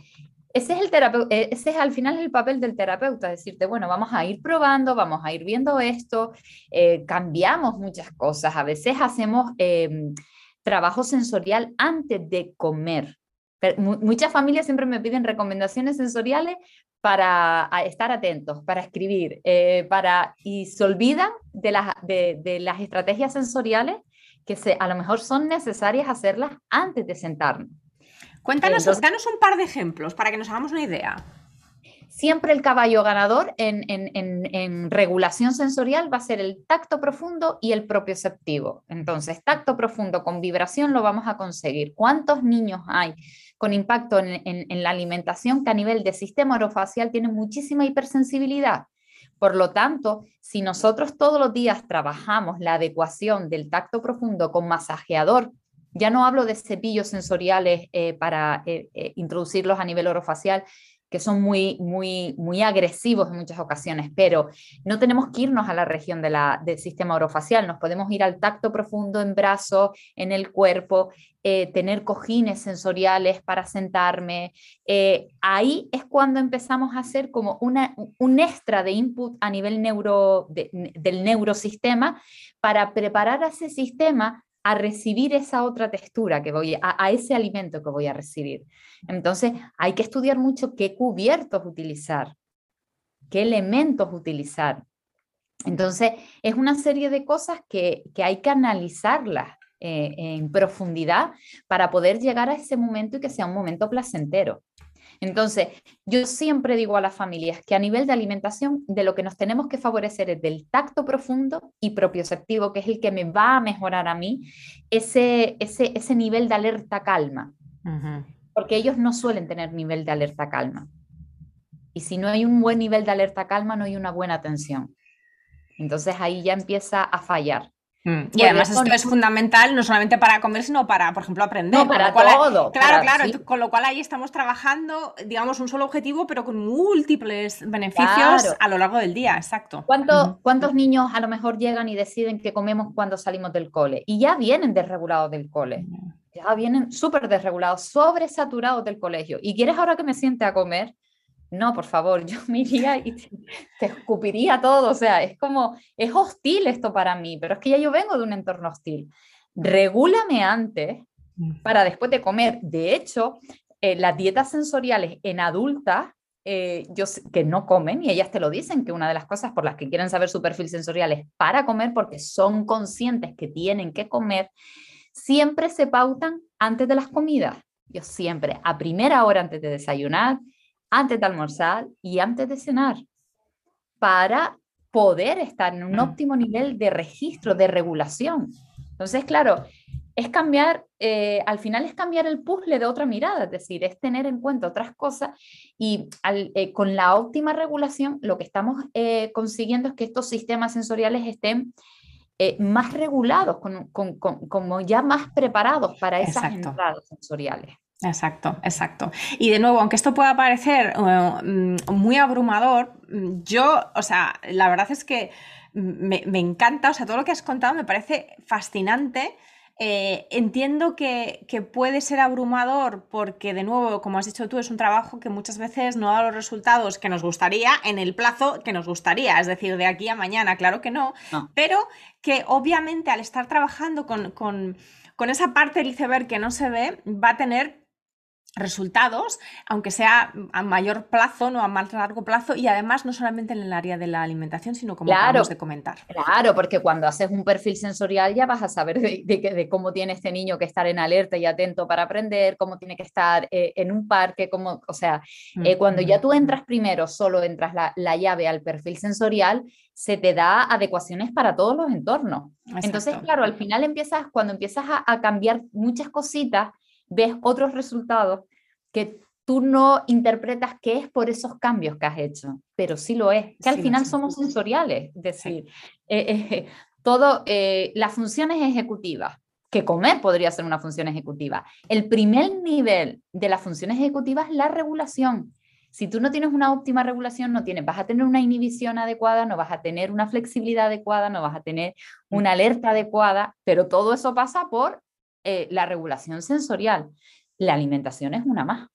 ese es, el eh, ese es al final el papel del terapeuta, decirte, bueno, vamos a ir probando, vamos a ir viendo esto, eh, cambiamos muchas cosas, a veces hacemos em, trabajo sensorial antes de comer. muchas familias siempre me piden recomendaciones sensoriales para estar atentos, para escribir, eh, para, y se olvidan de las, de, de las estrategias sensoriales que se, a lo mejor son necesarias hacerlas antes de sentarnos. Cuéntanos, danos un par de ejemplos para que nos hagamos una idea. Siempre el caballo ganador en, regulación sensorial va a ser el tacto profundo y el propioceptivo. Entonces, tacto profundo con vibración lo vamos a conseguir. ¿Cuántos niños hay con impacto en, la alimentación que a nivel de sistema orofacial tienen muchísima hipersensibilidad? Por lo tanto, si nosotros todos los días trabajamos la adecuación del tacto profundo con masajeador, ya no hablo de cepillos sensoriales eh, para eh, eh, introducirlos a nivel orofacial, que son muy, muy, muy agresivos en muchas ocasiones, pero no tenemos que irnos a la región del sistema orofacial, nos podemos ir al tacto profundo en brazo, en el cuerpo, eh, tener cojines sensoriales para sentarme. Eh, ahí es cuando empezamos a hacer como una, un extra de input a nivel neuro, del neurosistema para preparar a ese sistema a recibir esa otra textura que voy, a, ese alimento que voy a recibir. Entonces, hay que estudiar mucho qué cubiertos utilizar, qué elementos utilizar. Entonces, es una serie de cosas que, hay que analizarlas eh, en profundidad para poder llegar a ese momento y que sea un momento placentero. Entonces, yo siempre digo a las familias que a nivel de alimentación, de lo que nos tenemos que favorecer es del tacto profundo y propioceptivo, que es el que me va a mejorar a mí ese, ese, ese nivel de alerta calma. Porque ellos no suelen tener nivel de alerta calma. Y si no hay un buen nivel de alerta calma, no hay una buena atención. Entonces ahí ya empieza a fallar. Mm. Y además esto es fundamental no solamente para comer, sino para, por ejemplo, aprender. No, para todo. claro, claro. Con lo cual ahí estamos trabajando, digamos, un solo objetivo, pero con múltiples beneficios a lo largo del día, exacto. ¿Cuántos niños a lo mejor llegan y deciden que comemos cuando salimos del cole? Y ya vienen desregulados del cole. Ya vienen súper desregulados, sobresaturados del colegio. ¿Y quieres ahora que me siente a comer? No, por favor, yo me iría y te, escupiría todo, o sea, es como, es hostil esto para mí, pero es que ya yo vengo de un entorno hostil. Regúlame antes para después de comer. De hecho, eh, las dietas sensoriales en adultas, eh, yo, que no comen, y ellas te lo dicen, que una de las cosas por las que quieren saber su perfil sensorial es para comer, porque son conscientes que tienen que comer, siempre se pautan antes de las comidas. Yo siempre, a primera hora antes de desayunar, antes de almorzar y antes de cenar, para poder estar en un óptimo nivel de registro, de regulación. Entonces, claro, es cambiar, eh, al final es cambiar el puzzle de otra mirada, es decir, es tener en cuenta otras cosas y eh, con la óptima regulación lo que estamos eh, consiguiendo es que estos sistemas sensoriales estén más regulados, como ya más preparados para esas entradas sensoriales. Exacto, exacto. Y de nuevo, aunque esto pueda parecer eh, mm, muy abrumador, mm, yo, o sea, la verdad es que me, encanta, o sea, todo lo que has contado me parece fascinante. Eh, entiendo que, puede ser abrumador porque, de nuevo, como has dicho tú, es un trabajo que muchas veces no da los resultados que nos gustaría en el plazo que nos gustaría, es decir, de aquí a mañana, claro que no, pero que obviamente al estar trabajando con, con esa parte del iceberg que no se ve, va a tener resultados, aunque sea a mayor plazo, no a más largo plazo, y además no solamente en el área de la alimentación, sino como claro, acabamos de comentar. Claro, porque cuando haces un perfil sensorial ya vas a saber de, de, cómo tiene este niño que estar en alerta y atento para aprender, cómo tiene que estar eh, en un parque, cómo, o sea, eh, cuando ya tú entras primero, solo entras la, la, llave al perfil sensorial, se te da adecuaciones para todos los entornos. Entonces, claro, al final empiezas, cuando empiezas a, a cambiar muchas cositas, ves otros resultados que tú no interpretas que es por esos cambios que has hecho, pero sí lo es, que al final somos sensoriales, es decir, eh, eh, todo, eh, las funciones ejecutivas, que comer podría ser una función ejecutiva. El primer nivel de la función ejecutiva es la regulación. Si tú no tienes una óptima regulación, no tienes, vas a tener una inhibición adecuada, no vas a tener una flexibilidad adecuada, no vas a tener una alerta adecuada, pero todo eso pasa por eh, la regulación sensorial. La alimentación es una más.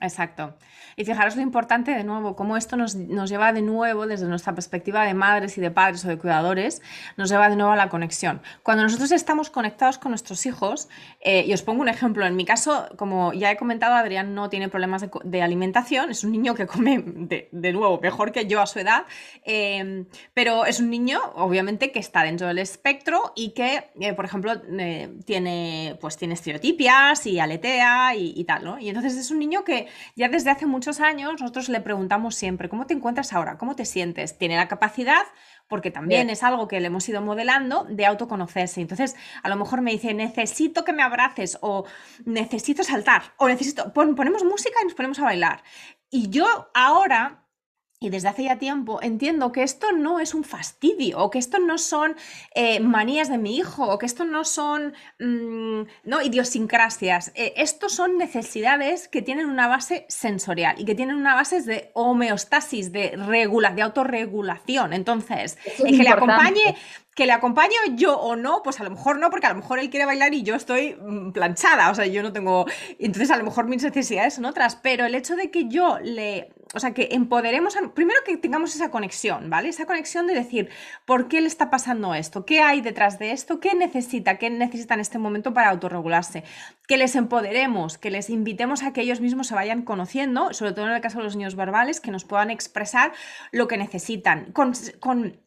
Exacto. Y fijaros lo importante de nuevo, cómo esto nos, lleva de nuevo, desde nuestra perspectiva de madres y de padres o de cuidadores, nos lleva de nuevo a la conexión. Cuando nosotros estamos conectados con nuestros hijos, eh, y os pongo un ejemplo, en mi caso, como ya he comentado, Adrián no tiene problemas de, alimentación, es un niño que come, de, nuevo, mejor que yo a su edad, em, pero es un niño, obviamente, que está dentro del espectro y que, eh, por ejemplo, eh, tiene, pues, tiene estereotipias y aletea y, y tal, ¿no? Y entonces es un niño que que ya desde hace muchos años nosotros le preguntamos siempre, ¿cómo te encuentras ahora? ¿Cómo te sientes? Tiene la capacidad porque también es algo que le hemos ido modelando de autoconocerse. Entonces, a lo mejor me dice, necesito que me abraces o necesito saltar o necesito, ponemos música y nos ponemos a bailar. Y yo ahora y desde hace ya tiempo entiendo que esto no es un fastidio, o que esto no son eh, manías de mi hijo, o que esto no son mm, no, idiosincrasias. Eh, estos son necesidades que tienen una base sensorial y que tienen una base de homeostasis, de, regula, de autorregulación. Entonces, que le acompañe que le acompaño yo o no, pues a lo mejor no, porque a lo mejor él quiere bailar y yo estoy mm, planchada, o sea, yo no tengo, entonces a lo mejor mis necesidades son otras, pero el hecho de que yo le, o sea, que empoderemos, primero que tengamos esa conexión, ¿vale? Esa conexión de decir, ¿por qué le está pasando esto? ¿Qué hay detrás de esto? ¿Qué necesita? ¿Qué necesita en este momento para autorregularse? Que les empoderemos, que les invitemos a que ellos mismos se vayan conociendo, sobre todo en el caso de los niños verbales, que nos puedan expresar lo que necesitan, con, con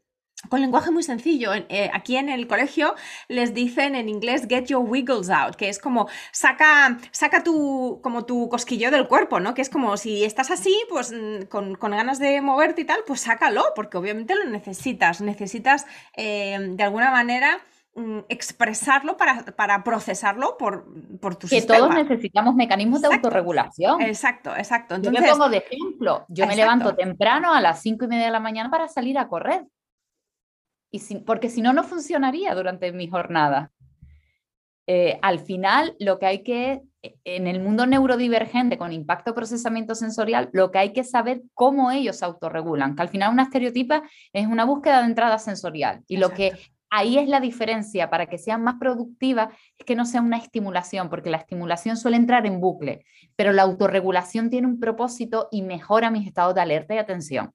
con lenguaje muy sencillo. Eh, aquí en el colegio les dicen en inglés get your wiggles out, que es como saca, saca tu, como tu cosquillo del cuerpo, ¿no? Que es como si estás así, pues mm, con, ganas de moverte y tal, pues sácalo, porque obviamente lo necesitas. Necesitas eh, de alguna manera mm, expresarlo para, para, procesarlo por, por tu que todos necesitamos mecanismos de autorregulación. Exacto, exacto. Entonces, yo me pongo de ejemplo, yo me levanto temprano a las cinco y media de la mañana para salir a correr porque si no, no funcionaría durante mi jornada. Eh, al final, lo que hay que, en el mundo neurodivergente con impacto procesamiento sensorial, lo que hay que saber cómo ellos se autorregulan, que al final una estereotipa es una búsqueda de entrada sensorial. Y lo que ahí es la diferencia para que sean más productivas es que no sea una estimulación, porque la estimulación suele entrar en bucle, pero la autorregulación tiene un propósito y mejora mis estados de alerta y atención.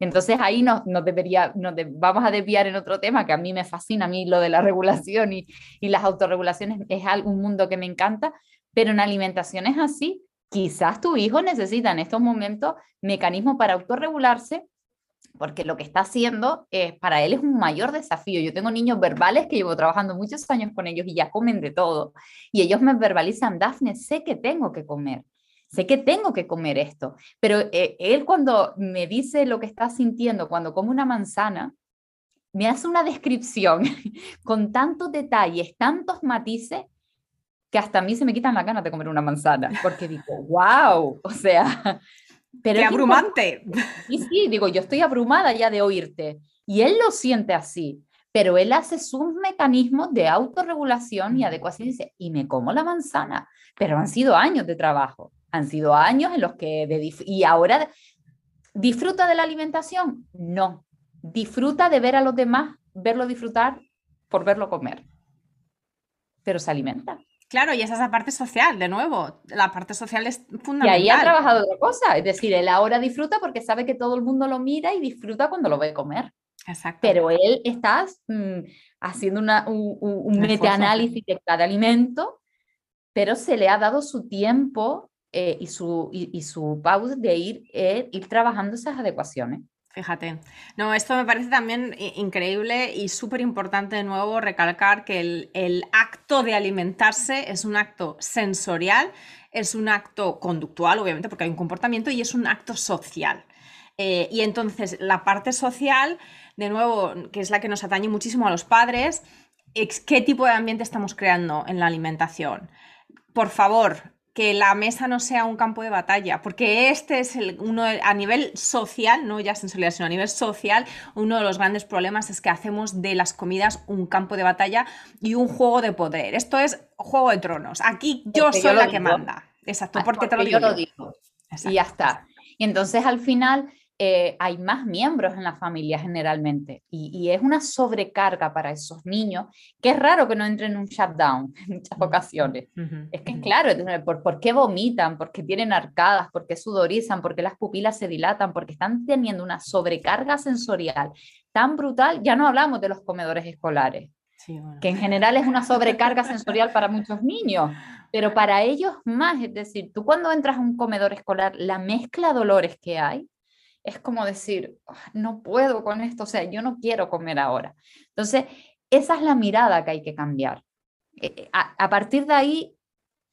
Entonces ahí nos, debería, nos vamos a desviar en otro tema que a mí me fascina, a mí lo de la regulación y, las autorregulaciones es un mundo que me encanta, pero en alimentación es así. Quizás tu hijo necesita en estos momentos mecanismos para autorregularse porque lo que está haciendo es, para él es un mayor desafío. Yo tengo niños verbales que llevo trabajando muchos años con ellos y ya comen de todo. Y ellos me verbalizan, Dafne, sé que tengo que comer sé que tengo que comer esto, pero eh, él cuando me dice lo que está sintiendo cuando come una manzana, me hace una descripción con tantos detalles, tantos matices, que hasta a mí se me quitan las ganas de comer una manzana, porque digo, wow, o sea... Pero ¡Qué abrumante! Y sí, digo, yo estoy abrumada ya de oírte. Y él lo siente así, pero él hace sus mecanismos de autorregulación y adecuación y dice, y me como la manzana, pero han sido años de trabajo. Han sido años en los que... y ahora, ¿disfruta de la alimentación? No. Disfruta de ver a los demás, verlo disfrutar por verlo comer. Pero se alimenta. Claro, y esa es la parte social, de nuevo. La parte social es fundamental. Y ahí ha trabajado otra cosa. Es decir, él ahora disfruta porque sabe que todo el mundo lo mira y disfruta cuando lo ve comer. Exacto. Pero él está mm, haciendo una, un, un meta-análisis de cada alimento, pero se le ha dado su tiempo eh, y, su, y, su de ir, eh, ir trabajando esas adecuaciones. Fíjate. No, esto me parece también increíble y súper importante de nuevo recalcar que el, acto de alimentarse es un acto sensorial, es un acto conductual, obviamente, porque hay un comportamiento, y es un acto social. Eh, y entonces la parte social, de nuevo, que es la que nos atañe muchísimo a los padres, es qué tipo de ambiente estamos creando en la alimentación. Por favor, que la mesa no sea un campo de batalla, porque este es el, uno a nivel social, no ya sensorial, sino a nivel social, uno de los grandes problemas es que hacemos de las comidas un campo de batalla y un juego de poder. Esto es juego de tronos. Aquí yo soy la que manda. Exacto, ah, porque, te lo digo. Yo lo digo. Y ya está. Y entonces al final eh, hay más miembros en la familia generalmente y, es una sobrecarga para esos niños que es raro que no entren en un shutdown en muchas ocasiones. es que claro, ¿por, ¿por, qué vomitan? ¿Por qué tienen arcadas? ¿Por qué sudorizan? ¿Por qué las pupilas se dilatan? Porque están teniendo una sobrecarga sensorial tan brutal. Ya no hablamos de los comedores escolares. que en general es una sobrecarga sensorial para muchos niños, pero para ellos más, es decir, tú cuando entras a un comedor escolar, la mezcla de dolores que hay, es como decir, ah, no puedo con esto, o sea, yo no quiero comer ahora. Entonces, esa es la mirada que hay que cambiar. Eh, a, partir de ahí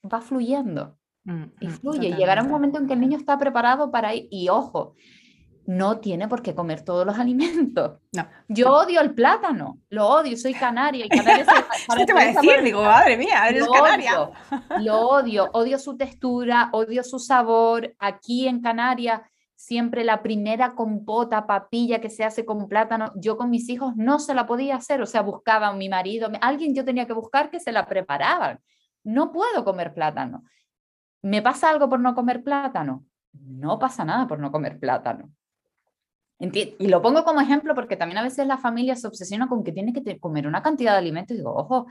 va fluyendo, Mm, y mm, fluye. Llegará un momento en que el niño está preparado para ir. Y ojo, no tiene por qué comer todos los alimentos. No. Yo odio el plátano, lo odio, soy canaria. Canaria ¿Qué te voy a decir? Digo, madre mía, eres canaria. lo odio, odio su textura, odio su sabor. Aquí en Canarias, siempre la primera compota, papilla que se hace con plátano, yo con mis hijos no se la podía hacer, o sea, buscaba mi marido, alguien yo tenía que buscar que se la preparaban. No puedo comer plátano. ¿Me pasa algo por no comer plátano? No pasa nada por no comer plátano. Y lo pongo como ejemplo porque también a veces la familia se obsesiona con que tiene que comer una cantidad de alimentos y digo, ojo,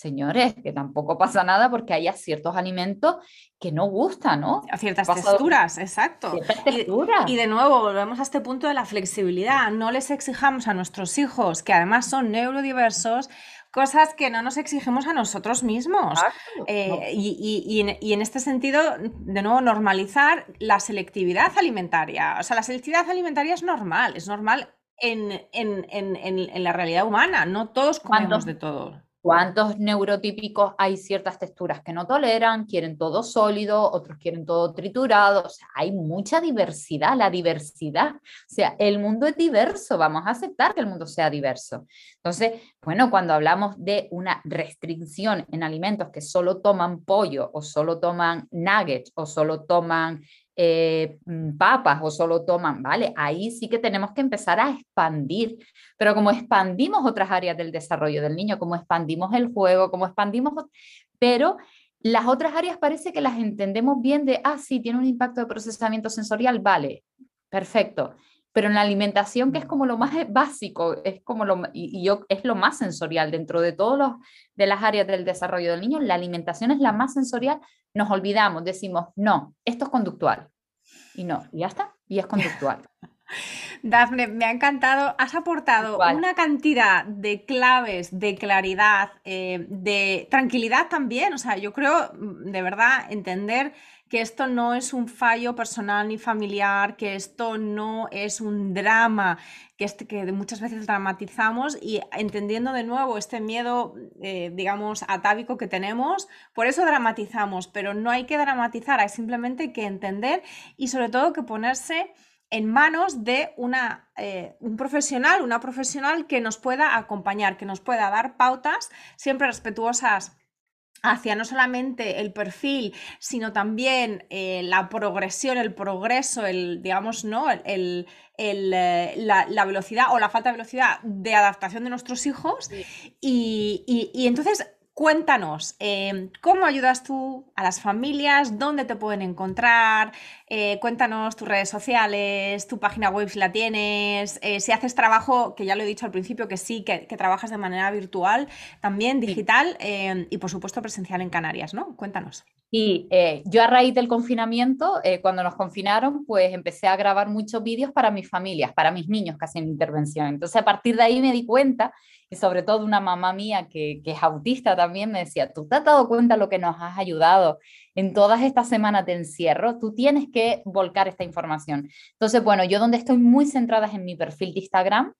señores, que tampoco pasa nada porque haya ciertos alimentos que no gustan, ¿no? A ciertas texturas, exacto. Y, y, de nuevo, volvemos a este punto de la flexibilidad. No les exijamos a nuestros hijos, que además son neurodiversos, cosas que no nos exigimos a nosotros mismos. Eh, y, en, este sentido, de nuevo, normalizar la selectividad alimentaria. O sea, la selectividad alimentaria es normal, es normal en, en la realidad humana. No todos comemos de todo. ¿Cuántos neurotípicos hay ciertas texturas que no toleran? Quieren todo sólido, otros quieren todo triturado. Hay mucha diversidad, la diversidad. O sea, el mundo es diverso, vamos a aceptar que el mundo sea diverso. Entonces, bueno, cuando hablamos de una restricción en alimentos que solo toman pollo o solo toman nuggets o solo toman eh, mm, papas o solo toman, ¿vale? Ahí sí que tenemos que empezar a expandir, pero como expandimos otras áreas del desarrollo del niño, como expandimos el juego, como expandimos, pero las otras áreas parece que las entendemos bien de, ah, sí, tiene un impacto de procesamiento sensorial, vale, perfecto. Pero en la alimentación, que es como lo más básico, es como lo, y, yo, es lo más sensorial dentro de todas de las áreas del desarrollo del niño, la alimentación es la más sensorial, nos olvidamos, decimos, no, esto es conductual. Y no, y ya está, y es conductual. Dafne, me ha encantado. Has aportado una cantidad de claves, de claridad, eh, de tranquilidad también. O sea, yo creo, mm, de verdad, entender que esto no es un fallo personal ni familiar, que esto no es un drama, que, este, muchas veces dramatizamos y entendiendo de nuevo este miedo, eh, digamos, atávico que tenemos, por eso dramatizamos, pero no hay que dramatizar, hay simplemente que entender y sobre todo que ponerse en manos de una, eh, un profesional, una profesional que nos pueda acompañar, que nos pueda dar pautas siempre respetuosas hacia no solamente el perfil, sino también eh, la progresión, el progreso, el, digamos, ¿no? El, eh, la, velocidad o la falta de velocidad de adaptación de nuestros hijos. Y, y, entonces, cuéntanos, em, ¿cómo ayudas tú a las familias? ¿Dónde te pueden encontrar? Eh, cuéntanos tus redes sociales, tu página web si la tienes, eh, si haces trabajo, que ya lo he dicho al principio, que sí, que, trabajas de manera virtual, también digital em, y por supuesto presencial en Canarias, ¿no? Cuéntanos. Y eh, yo a raíz del confinamiento, cuando nos confinaron, pues empecé a grabar muchos vídeos para mis familias, para mis niños que hacen intervención. Entonces a partir de ahí me di cuenta y sobre todo una mamá mía que, es autista también me decía, tú te has dado cuenta lo que nos has ayudado en todas estas semanas de encierro, tú tienes que volcar esta información. Entonces, bueno, yo donde estoy muy centrada es en mi perfil de Instagram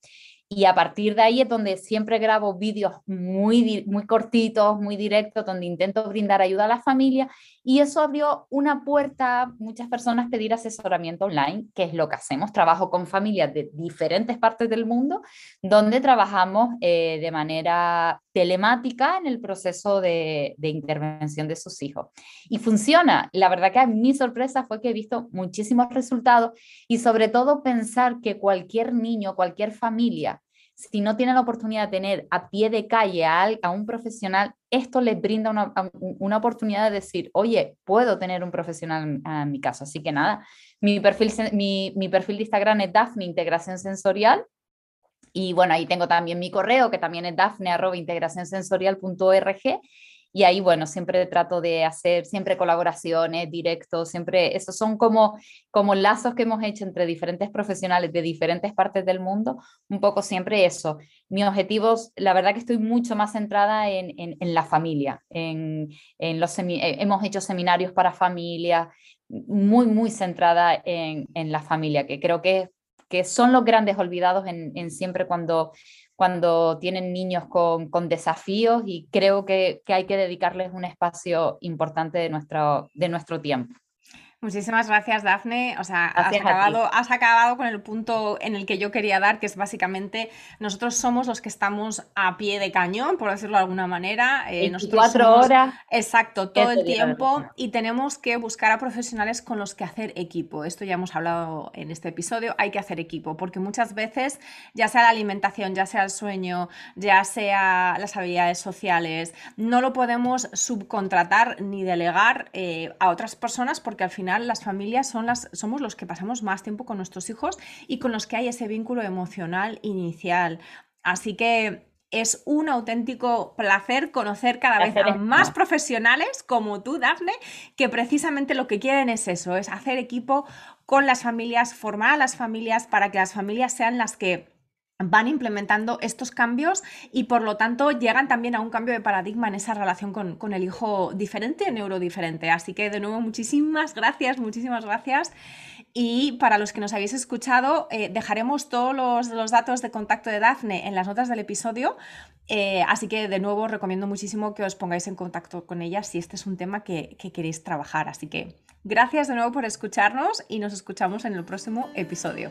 y a partir de ahí es donde siempre grabo vídeos muy, muy cortitos, muy directos, donde intento brindar ayuda a la familia. Y eso abrió una puerta a muchas personas pedir asesoramiento online, que es lo que hacemos. Trabajo con familias de diferentes partes del mundo, donde trabajamos eh, de manera telemática en el proceso de, intervención de sus hijos. Y funciona. La verdad que mi sorpresa fue que he visto muchísimos resultados y sobre todo pensar que cualquier niño, cualquier familia, si no tiene la oportunidad de tener a pie de calle a, a un profesional, esto les brinda una, una, oportunidad de decir, oye, puedo tener un profesional en, mi caso. Así que nada, mi perfil, mi, mi perfil de Instagram es Daphne Integración Sensorial. Y bueno, ahí tengo también mi correo, que también es dafne arroba y ahí, bueno, siempre trato de hacer siempre colaboraciones, directos, siempre, esos son como, como lazos que hemos hecho entre diferentes profesionales de diferentes partes del mundo, un poco siempre eso. Mis objetivos, la verdad que estoy mucho más centrada en, en, la familia, en, en los eh, hemos hecho seminarios para familias, muy, muy centrada en, en la familia, que creo que, que son los grandes olvidados en, siempre cuando cuando tienen niños con, desafíos y creo que, que, hay que dedicarles un espacio importante de nuestro, de nuestro tiempo. Muchísimas gracias, Dafne. O sea, has acabado, has acabado, con el punto en el que yo quería dar, que es básicamente nosotros somos los que estamos a pie de cañón, por decirlo de alguna manera. Eh, cuatro horas. Exacto, todo el tiempo. Y tenemos que buscar a profesionales con los que hacer equipo. Esto ya hemos hablado en este episodio. Hay que hacer equipo, porque muchas veces, ya sea la alimentación, ya sea el sueño, ya sea las habilidades sociales, no lo podemos subcontratar ni delegar eh, a otras personas, porque al final las familias son las, somos los que pasamos más tiempo con nuestros hijos y con los que hay ese vínculo emocional inicial. Así que es un auténtico placer conocer cada vez a más profesionales como tú, Dafne, que precisamente lo que quieren es eso, es hacer equipo con las familias, formar a las familias para que las familias sean las que van implementando estos cambios y por lo tanto llegan también a un cambio de paradigma en esa relación con, el hijo diferente, neurodiferente. Así que de nuevo muchísimas gracias, muchísimas gracias. Y para los que nos habéis escuchado, eh, dejaremos todos los, datos de contacto de Dafne en las notas del episodio. Eh, así que de nuevo recomiendo muchísimo que os pongáis en contacto con ella si este es un tema que queréis trabajar. Así que gracias de nuevo por escucharnos y nos escuchamos en el próximo episodio.